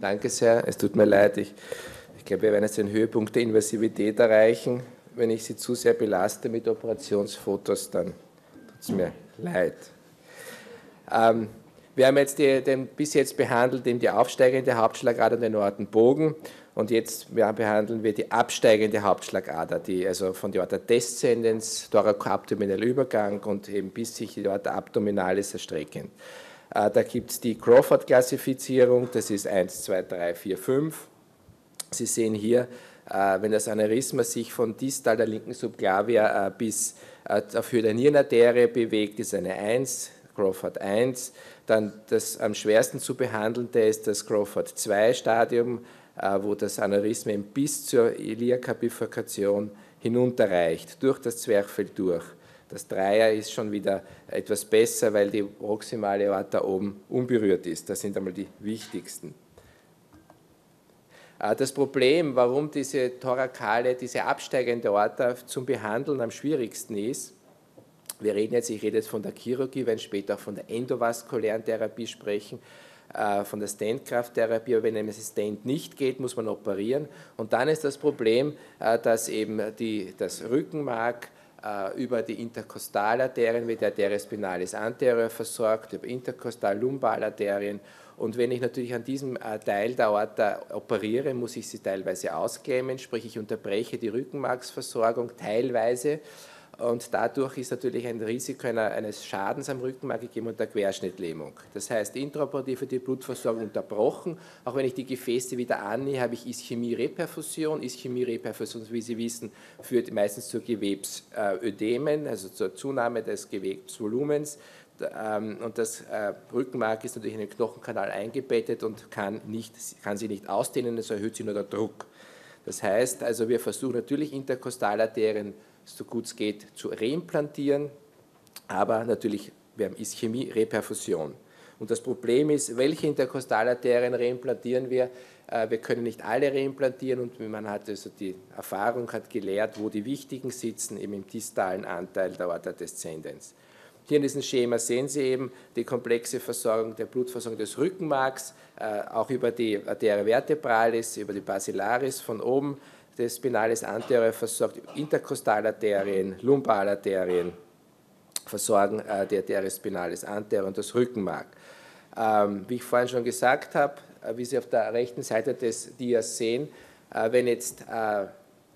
Danke sehr. Es tut mir leid. Ich, ich glaube, wir werden jetzt den Höhepunkt der Invasivität erreichen. Wenn ich Sie zu sehr belaste mit Operationsfotos, dann tut es mir leid. Ähm, wir haben jetzt die, den, bis jetzt behandelt eben die aufsteigende Hauptschlagader und den Ortenbogen und jetzt behandeln wir die absteigende Hauptschlagader, die also von der Aorta descendens, thoracoabdominaler Übergang und eben bis sich die Aorta abdominalis erstreckend. Äh, da gibt es die Crawford-Klassifizierung, das ist 1, 2, 3, 4, 5. Sie sehen hier, äh, wenn das Aneurysma sich von distal der linken Subclavia äh, bis auf Höhe der Nierenarterie bewegt, ist eine 1, Crawford 1. Dann das am schwersten zu behandelnde ist das Crawford 2 Stadium, wo das Aneurysma bis zur Iliaka-Bifurkation hinunterreicht, durch das Zwerchfell durch. Das Dreier ist schon wieder etwas besser, weil die proximale Aorta oben unberührt ist. Das sind einmal die wichtigsten. Äh, das Problem, warum diese thorakale, diese absteigende Aorta zum Behandeln am schwierigsten ist, wir reden jetzt, ich rede jetzt von der Chirurgie, wenn später auch von der endovaskulären Therapie sprechen, äh, von der Stentkrafttherapie, aber wenn ein Stent nicht geht, muss man operieren. Und dann ist das Problem, äh, dass eben die, das Rückenmark über die Interkostalarterien wird der Arteria spinalis anterior versorgt, über interkostal-lumbalarterien. Und wenn ich natürlich an diesem äh, Teil der Aorta operiere, muss ich sie teilweise auskämmen, sprich ich unterbreche die Rückenmarksversorgung teilweise und dadurch ist natürlich ein Risiko eines Schadens am Rückenmark gegeben und der Querschnittlähmung. Das heißt, intraoperativ wird die Blutversorgung unterbrochen. Auch wenn ich die Gefäße wieder annähe, habe ich Ischämie-Reperfusion. Ischämie-Reperfusion, wie Sie wissen, führt meistens zu Gewebsödemen, also zur Zunahme des Gewebsvolumens. Ähm, und das äh, Rückenmark ist natürlich in den Knochenkanal eingebettet und kann, nicht, kann sich nicht ausdehnen, es erhöht sich nur der Druck. Das heißt, also wir versuchen natürlich Interkostalarterien so gut es geht, zu reimplantieren. Aber natürlich, wir haben Ischämie, Reperfusion. Und das Problem ist, welche Interkostalarterien reimplantieren wir? Äh, wir können nicht alle reimplantieren und man hat also die Erfahrung hat gelehrt, wo die wichtigen sitzen, eben im distalen Anteil der Aorta descendens. Hier in diesem Schema sehen Sie eben die komplexe Versorgung der Blutversorgung des Rückenmarks, äh, auch über die Arteria vertebralis, über die Basilaris von oben des Spinalis anterior versorgt Interkostalarterien, Lumbalarterien versorgen äh, die Arteria spinalis anterior und das Rückenmark. Ähm, wie ich vorhin schon gesagt habe, äh, wie Sie auf der rechten Seite des Dias sehen, äh, wenn jetzt äh,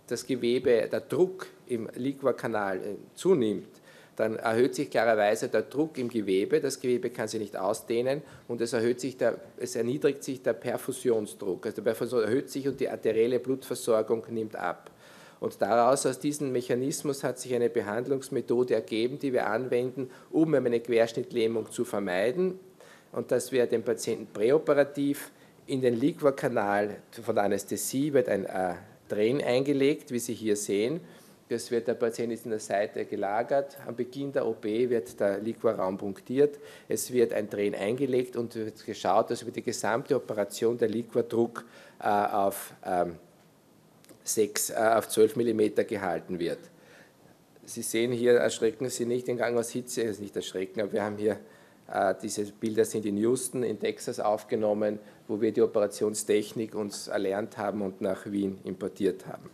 das Gewebe, der Druck im Liquorkanal äh, zunimmt, dann erhöht sich klarerweise der Druck im Gewebe, das Gewebe kann sich nicht ausdehnen und es, erhöht sich der, es erniedrigt sich der Perfusionsdruck. Also der Perfusion erhöht sich und die arterielle Blutversorgung nimmt ab. Und daraus, aus diesem Mechanismus, hat sich eine Behandlungsmethode ergeben, die wir anwenden, um eine Querschnittlähmung zu vermeiden. Und dass wir den Patienten präoperativ in den Liquorkanal von der Anästhesie wird ein äh, Drain eingelegt, wie Sie hier sehen. Das wird der Patient ist in der Seite gelagert. Am Beginn der OP wird der Liquorraum punktiert. Es wird ein Drehen eingelegt und wird geschaut, dass über die gesamte Operation der Liquordruck äh, auf, ähm, 6, äh, auf 12 mm gehalten wird. Sie sehen hier, erschrecken Sie nicht den Gang aus Hitze, ist nicht erschrecken, aber wir haben hier, äh, diese Bilder sind in Houston, in Texas aufgenommen, wo wir die Operationstechnik uns erlernt haben und nach Wien importiert haben.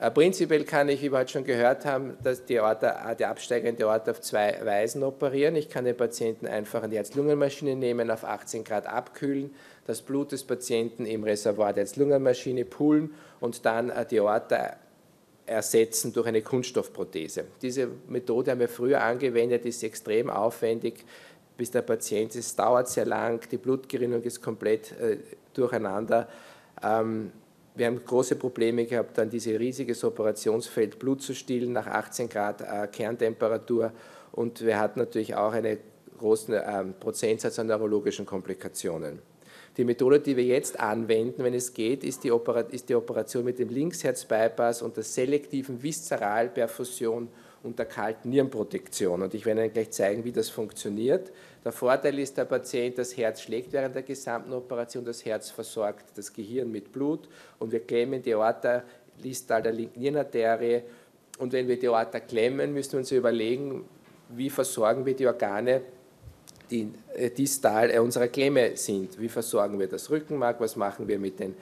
Äh, prinzipiell kann ich, wie wir heute schon gehört haben, dass die, Aorta, die absteigende Aorta auf zwei Weisen operieren. Ich kann den Patienten einfach an die Herz-Lungen-Maschine nehmen, auf 18 Grad abkühlen, das Blut des Patienten im Reservoir der Herz-Lungen-Maschine poolen und dann äh, die Aorta ersetzen durch eine Kunststoffprothese. Diese Methode haben wir früher angewendet, ist extrem aufwendig, bis der Patient ist. Dauert sehr lang, die Blutgerinnung ist komplett äh, durcheinander. Ähm, wir haben große Probleme gehabt, dann dieses riesiges Operationsfeld Blut zu stillen nach 18 Grad äh, Kerntemperatur und wir hatten natürlich auch einen großen äh, Prozentsatz an neurologischen Komplikationen. Die Methode, die wir jetzt anwenden, wenn es geht, ist die, Operation mit dem Linksherzbypass und der selektiven Viszeralperfusion und der kalten Nierenprotektion. Und ich werde Ihnen gleich zeigen, wie das funktioniert. Der Vorteil ist, der Patient, das Herz schlägt während der gesamten Operation, das Herz versorgt das Gehirn mit Blut und wir klemmen die Aorta listal der linken Nierenarterie. Und wenn wir die Aorta klemmen, müssen wir uns überlegen, wie versorgen wir die Organe die äh, distal äh, unserer Klemme sind. Wie versorgen wir das Rückenmark? Was machen wir mit den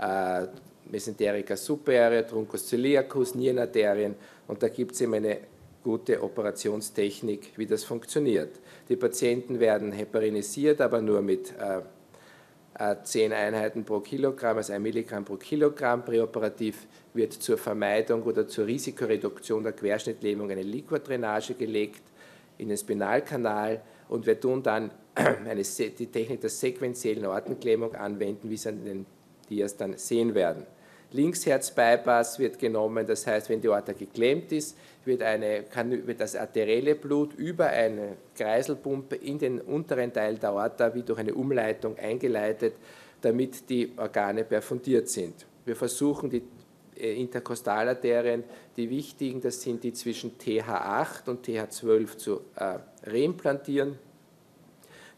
äh, Mesenterica superior, Truncus celiacus, Nierenarterien? Und da gibt es eben eine gute Operationstechnik, wie das funktioniert. Die Patienten werden heparinisiert, aber nur mit äh, 10 äh, Einheiten pro Kilogramm, also 1 Milligramm pro Kilogramm. Präoperativ wird zur Vermeidung oder zur Risikoreduktion der Querschnittlähmung eine Liquordrainage gelegt in den Spinalkanal und wir tun dann eine, die Technik der sequentiellen Ortenklemmung anwenden, wie Sie an den Dias dann sehen werden. Linksherzbypass wird genommen, das heißt, wenn die Aorta geklemmt ist, wird, eine, kann, wird das arterielle Blut über eine Kreiselpumpe in den unteren Teil der Aorta wie durch eine Umleitung eingeleitet, damit die Organe perfundiert sind. Wir versuchen die äh, Interkostalarterien, die wichtigen, das sind die zwischen TH8 und TH12 zu äh, reimplantieren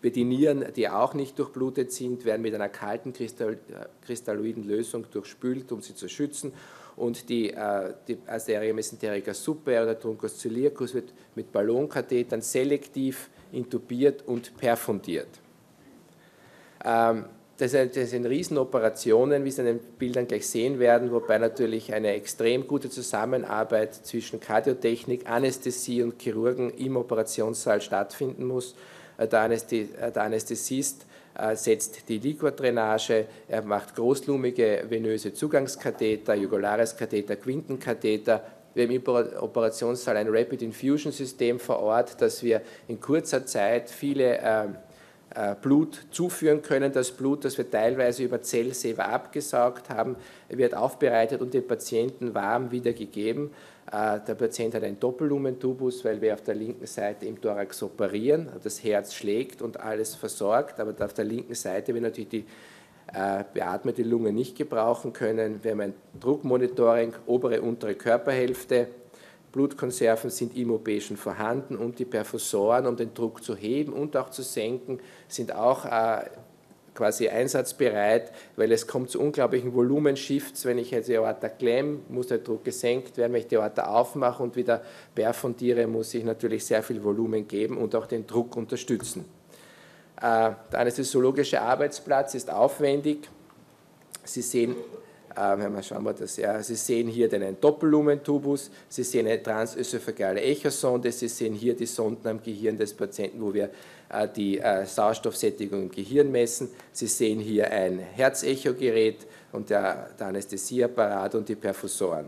wir die Nieren, die auch nicht durchblutet sind, werden mit einer kalten kristalloiden Lösung durchspült, um sie zu schützen. Und die, äh, die Arteria mesenterica super oder Truncus celiacus wird mit Ballonkathetern selektiv intubiert und perfundiert. Ähm, das sind Riesenoperationen, wie Sie in den Bildern gleich sehen werden, wobei natürlich eine extrem gute Zusammenarbeit zwischen Kardiotechnik, Anästhesie und Chirurgen im Operationssaal stattfinden muss. Äh, der Anästhesist äh, setzt die Liquordrainage, er macht großlumige venöse Zugangskatheter, Jugulares Katheter, Quintenkatheter. Wir haben im Operationssaal ein Rapid Infusion System vor Ort, dass wir in kurzer Zeit viele ähm, äh, Blut zuführen können. Das Blut, das wir teilweise über Zellsaver abgesaugt haben, wird aufbereitet und den Patienten warm wiedergegeben. Äh, der Patient hat einen Doppellumentubus, weil wir auf der linken Seite im Thorax operieren. Das Herz schlägt und alles versorgt, aber auf der linken Seite wir natürlich die äh, beatmete Lunge nicht gebrauchen können. Wir haben ein Druckmonitoring, obere, untere Körperhälfte. Blutkonserven sind im OP schon vorhanden und die Perfusoren, um den Druck zu heben und auch zu senken, sind auch äh, quasi einsatzbereit, weil es kommt zu unglaublichen Volumenshifts. Wenn ich jetzt die Aorta klemme, muss der Druck gesenkt werden. Wenn ich die Aorta aufmache und wieder perfundiere, muss ich natürlich sehr viel Volumen geben und auch den Druck unterstützen. Äh, der anästhesiologische Arbeitsplatz ist aufwendig. Sie sehen ähm, schauen wir das, ja. Sie sehen hier den Doppellumentubus, Sie sehen eine transösophagale Echosonde, Sie sehen hier die Sonden am Gehirn des Patienten, wo wir äh, die äh, Sauerstoffsättigung im Gehirn messen. Sie sehen hier ein Herzechogerät und der, der Anästhesieapparat und die Perfusoren.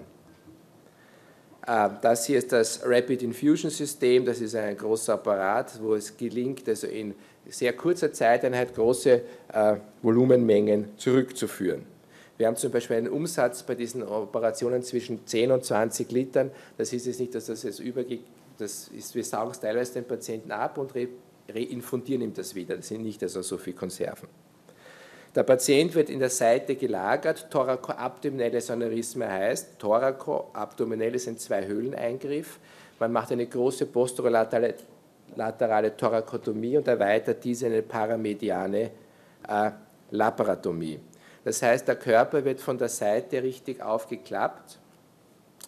Äh, das hier ist das Rapid Infusion System, das ist ein großer Apparat, wo es gelingt, also in sehr kurzer Zeiteinheit große Volumenmengen zurückzuführen. Wir haben zum Beispiel einen Umsatz bei diesen Operationen zwischen 10 und 20 Litern. Das ist jetzt nicht, dass das jetzt übergeht. Das ist, wir saugen es teilweise den Patienten ab und re reinfundieren ihm das wieder. Das sind nicht also so viele Konserven. Der Patient wird in der Seite gelagert. Thorakoabdominelles Aneurysma heißt, thorakoabdominell ist ein Zwei-Höhlen-Eingriff. Man macht eine große posterolaterale laterale Thorakotomie und erweitert diese in eine paramediane äh, Laparotomie. Das heißt, der Körper wird von der Seite richtig aufgeklappt.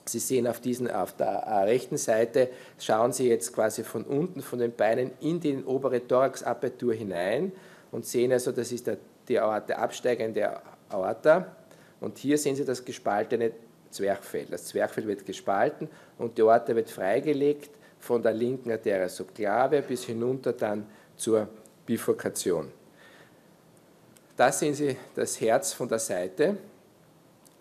Sie sehen auf, diesen, auf der äh, rechten Seite, schauen Sie jetzt quasi von unten, von den Beinen in die obere Thoraxapertur hinein und sehen also, das ist der, die Aorta, absteigende Aorta. Und hier sehen Sie das gespaltene Zwerchfell. Das Zwerchfell wird gespalten und die Aorta wird freigelegt von der linken Arteria subclave bis hinunter dann zur Bifurkation. Da sehen Sie das Herz von der Seite,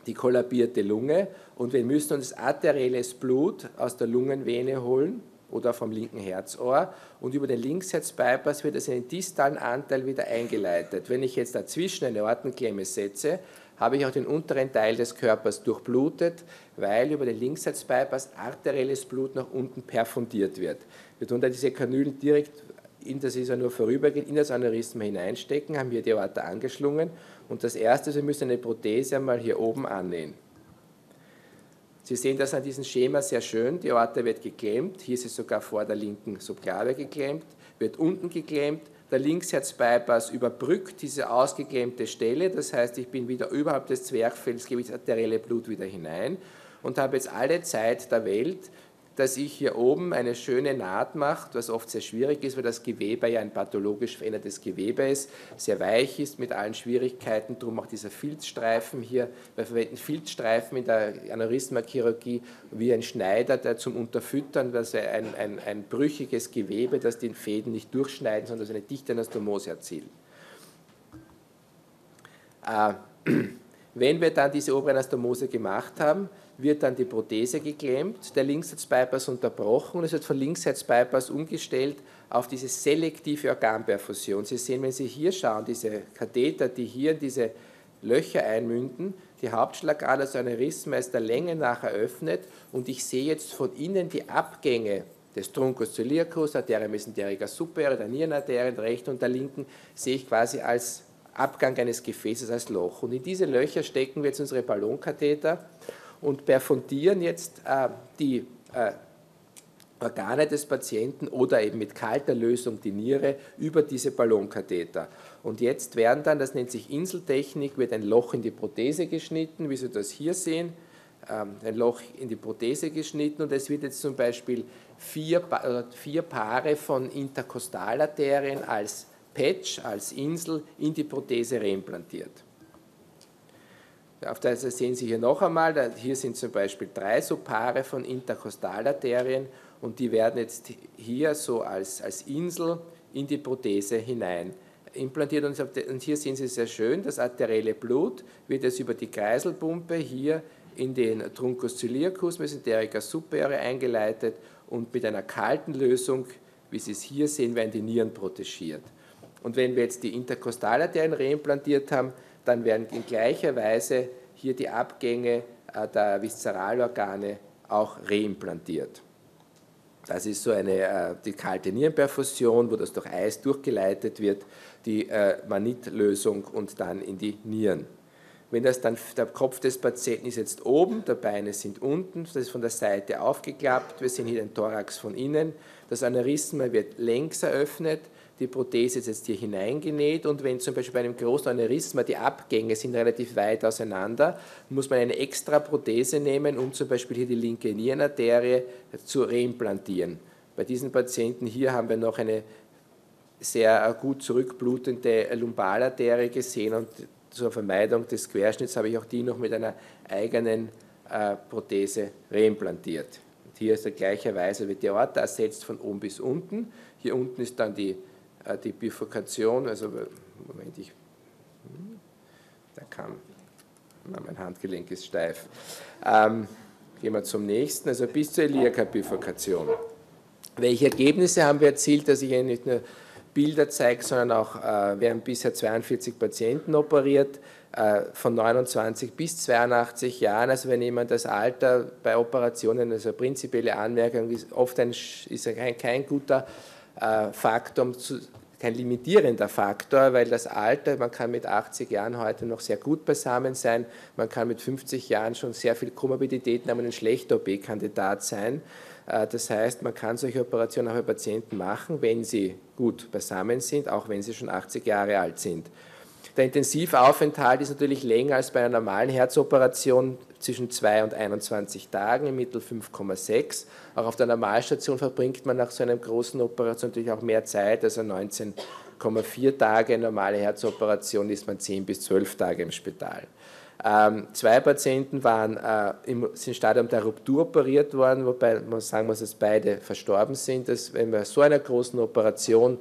die kollabierte Lunge und wir müssen uns arterielles Blut aus der Lungenvene holen oder vom linken Herzohr und über den Linksherzbypass wird es in den distalen Anteil wieder eingeleitet. Wenn ich jetzt dazwischen eine Ortenklemme setze, habe ich auch den unteren Teil des Körpers durchblutet, weil über den Linksherzbypass arterielles Blut nach unten perfundiert wird. Wir tun dann diese Kanülen direkt in das ist ja nur vorübergehend, in das Aneurysma hineinstecken, haben hier die Aorta angeschlungen. Und das erste, Sie müssen eine Prothese einmal hier oben annähen. Sie sehen das an diesem Schema sehr schön, die Aorta wird geklemmt, hier ist es sogar vor der linken Subklave geklemmt, wird unten geklemmt, der Linksherzbypass überbrückt diese ausgeklemmte Stelle, das heißt, ich bin wieder überhalb des Zwerchfells, gebe ich das arterielle Blut wieder hinein und habe jetzt alle Zeit der Welt dass ich hier oben eine schöne Naht mache, was oft sehr schwierig ist, weil das Gewebe ja ein pathologisch verändertes Gewebe ist, sehr weich ist mit allen Schwierigkeiten, darum auch dieser Filzstreifen hier. Wir verwenden Filzstreifen in der Aneurysma-Chirurgie wie ein Schneider, der zum Unterfüttern, dass ein, ein, ein brüchiges Gewebe, das den Fäden nicht durchschneiden, sondern das eine dichte Anastomose erzielt. Äh, wenn wir dann diese obere Anastomose gemacht haben, wird dann die Prothese geklemmt, der Linksherzbypass unterbrochen und es wird von Linksherzbypass umgestellt auf diese selektive Organperfusion. Sie sehen, wenn Sie hier schauen, diese Katheter, die hier in diese Löcher einmünden, die Hauptschlagader, so eine Aneurysma ist der Länge nach eröffnet und ich sehe jetzt von innen die Abgänge des Truncus ciliacus, Arteria mesenterica superior, der Nierenarterien, der rechten und der linken, sehe ich quasi als Abgang eines Gefäßes, als Loch. Und in diese Löcher stecken wir jetzt unsere Ballonkatheter und perfundieren jetzt äh, die äh, Organe des Patienten oder eben mit kalter Lösung die Niere über diese Ballonkatheter. Und jetzt werden dann, das nennt sich Inseltechnik, wird ein Loch in die Prothese geschnitten, wie Sie das hier sehen, ähm, ein Loch in die Prothese geschnitten und es wird jetzt zum Beispiel vier, vier Paare von Interkostalarterien als Patch, als Insel in die Prothese reimplantiert. Auf der Seite sehen Sie hier noch einmal, hier sind zum Beispiel drei so Paare von Interkostalarterien und die werden jetzt hier so als, als Insel in die Prothese hinein implantiert. Und hier sehen Sie sehr schön, das arterielle Blut wird jetzt über die Kreiselpumpe hier in den Truncus ciliacus mesenterica superiore eingeleitet und mit einer kalten Lösung, wie Sie es hier sehen, werden die Nieren protegiert. Und wenn wir jetzt die Interkostalarterien reimplantiert haben, dann werden in gleicher Weise hier die Abgänge äh, der Viszeralorgane auch reimplantiert. Das ist so eine äh, die kalte Nierenperfusion, wo das durch Eis durchgeleitet wird, die äh, Manitlösung und dann in die Nieren. Wenn das dann der Kopf des Patienten ist jetzt oben, die Beine sind unten, das ist von der Seite aufgeklappt, wir sehen hier den Thorax von innen, das Aneurysma wird längs eröffnet, die Prothese ist jetzt hier hineingenäht und wenn zum Beispiel bei einem großen Aneurysma die Abgänge sind relativ weit auseinander, muss man eine extra Prothese nehmen, um zum Beispiel hier die linke Nierenarterie zu reimplantieren. Bei diesen Patienten hier haben wir noch eine sehr gut zurückblutende Lumbalarterie gesehen und zur Vermeidung des Querschnitts habe ich auch die noch mit einer eigenen äh, Prothese reimplantiert. Und hier ist gleicherweise wird die Aorta ersetzt von oben bis unten. Hier unten ist dann die die Bifurkation, also Moment, ich, hm, da kam, mein Handgelenk ist steif. Ähm, gehen wir zum nächsten, also bis zur Iliaka-Bifurkation. Welche Ergebnisse haben wir erzielt, dass ich Ihnen nicht nur Bilder zeige, sondern auch, äh, wir haben bisher 42 Patienten operiert, äh, von 29 bis 82 Jahren. Also wenn jemand das Alter bei Operationen, also prinzipielle Anmerkung, ist oft ein, ist kein, kein guter äh, Faktor, kein limitierender Faktor, weil das Alter, man kann mit 80 Jahren heute noch sehr gut beisammen sein, man kann mit 50 Jahren schon sehr viel Komorbiditäten haben und ein schlechter OP-Kandidat sein. Äh, das heißt, man kann solche Operationen auch bei Patienten machen, wenn sie gut beisammen sind, auch wenn sie schon 80 Jahre alt sind. Der Intensivaufenthalt ist natürlich länger als bei einer normalen Herzoperation, zwischen 2 und 21 Tagen, im Mittel 5,6. Auch auf der Normalstation verbringt man nach so einer großen Operation natürlich auch mehr Zeit, also 19,4 Tage. Normale Herzoperation ist man 10 bis 12 Tage im Spital. Ähm, zwei Patienten waren äh, im sind Stadium der Ruptur operiert worden, wobei man sagen muss, dass beide verstorben sind. Dass, wenn bei so einer großen Operation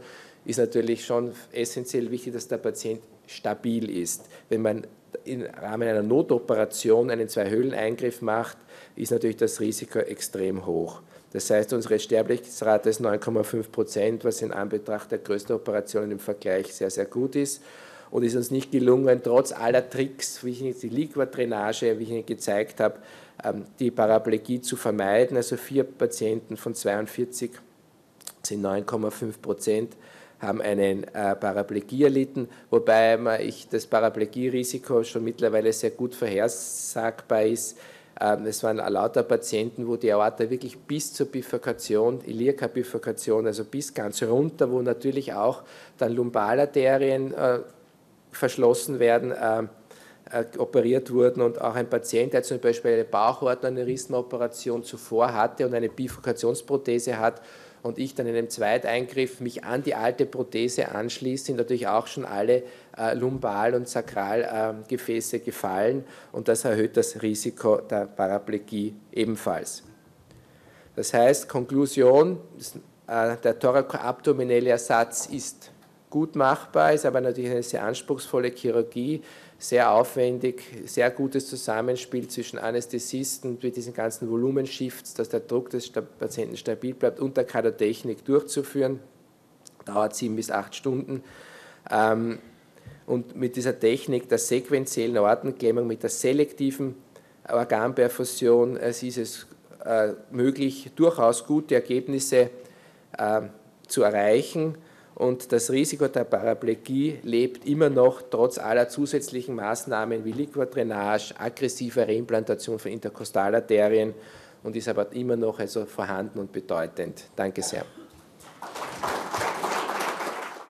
ist natürlich schon essentiell wichtig, dass der Patient stabil ist. Wenn man im Rahmen einer Notoperation einen Zwei-Höhlen-Eingriff macht, ist natürlich das Risiko extrem hoch. Das heißt, unsere Sterblichkeitsrate ist 9,5 Prozent, was in Anbetracht der größten Operationen im Vergleich sehr, sehr gut ist. Und ist uns nicht gelungen, trotz aller Tricks, wie ich Ihnen die Liquadrainage, wie ich Ihnen gezeigt habe, ähm, die Paraplegie zu vermeiden. Also vier Patienten von 42 sind 9,5 Prozent haben einen äh, Paraplegie erlitten, wobei ich das Paraplegierisiko schon mittlerweile sehr gut vorhersagbar ist. Ähm, es waren lauter Patienten, wo die Aorta wirklich bis zur Bifurkation, Iliaka-Bifurkation, also bis ganz runter, wo natürlich auch dann Lumbalarterien äh, verschlossen werden, äh, äh, operiert wurden und auch ein Patient, der zum Beispiel eine Bauchhortaneurysmenoperation zuvor hatte und eine Bifurkationsprothese hat und ich dann in einem Zweiteingriff mich an die alte Prothese anschließe, sind natürlich auch schon alle äh, Lumbal- und Sakralgefäße äh, gefallen und das erhöht das Risiko der Paraplegie ebenfalls. Das heißt, Konklusion, äh, der thorakoabdominelle Ersatz ist gut machbar, ist aber natürlich eine sehr anspruchsvolle Chirurgie, sehr aufwendig, sehr gutes Zusammenspiel zwischen Anästhesisten mit diesen ganzen Volumenshifts, dass der Druck des Patienten stabil bleibt und der Kardiotechnik durchzuführen. Dauert sieben bis acht Stunden. Ähm, und mit dieser Technik der sequentiellen Ortenklemmung, mit der selektiven Organperfusion, es ist es äh, möglich, durchaus gute Ergebnisse äh, zu erreichen und das Risiko der Paraplegie lebt immer noch trotz aller zusätzlichen Maßnahmen wie Liquordrainage, aggressive Reimplantation von Interkostalarterien und ist aber immer noch also vorhanden und bedeutend. Danke sehr.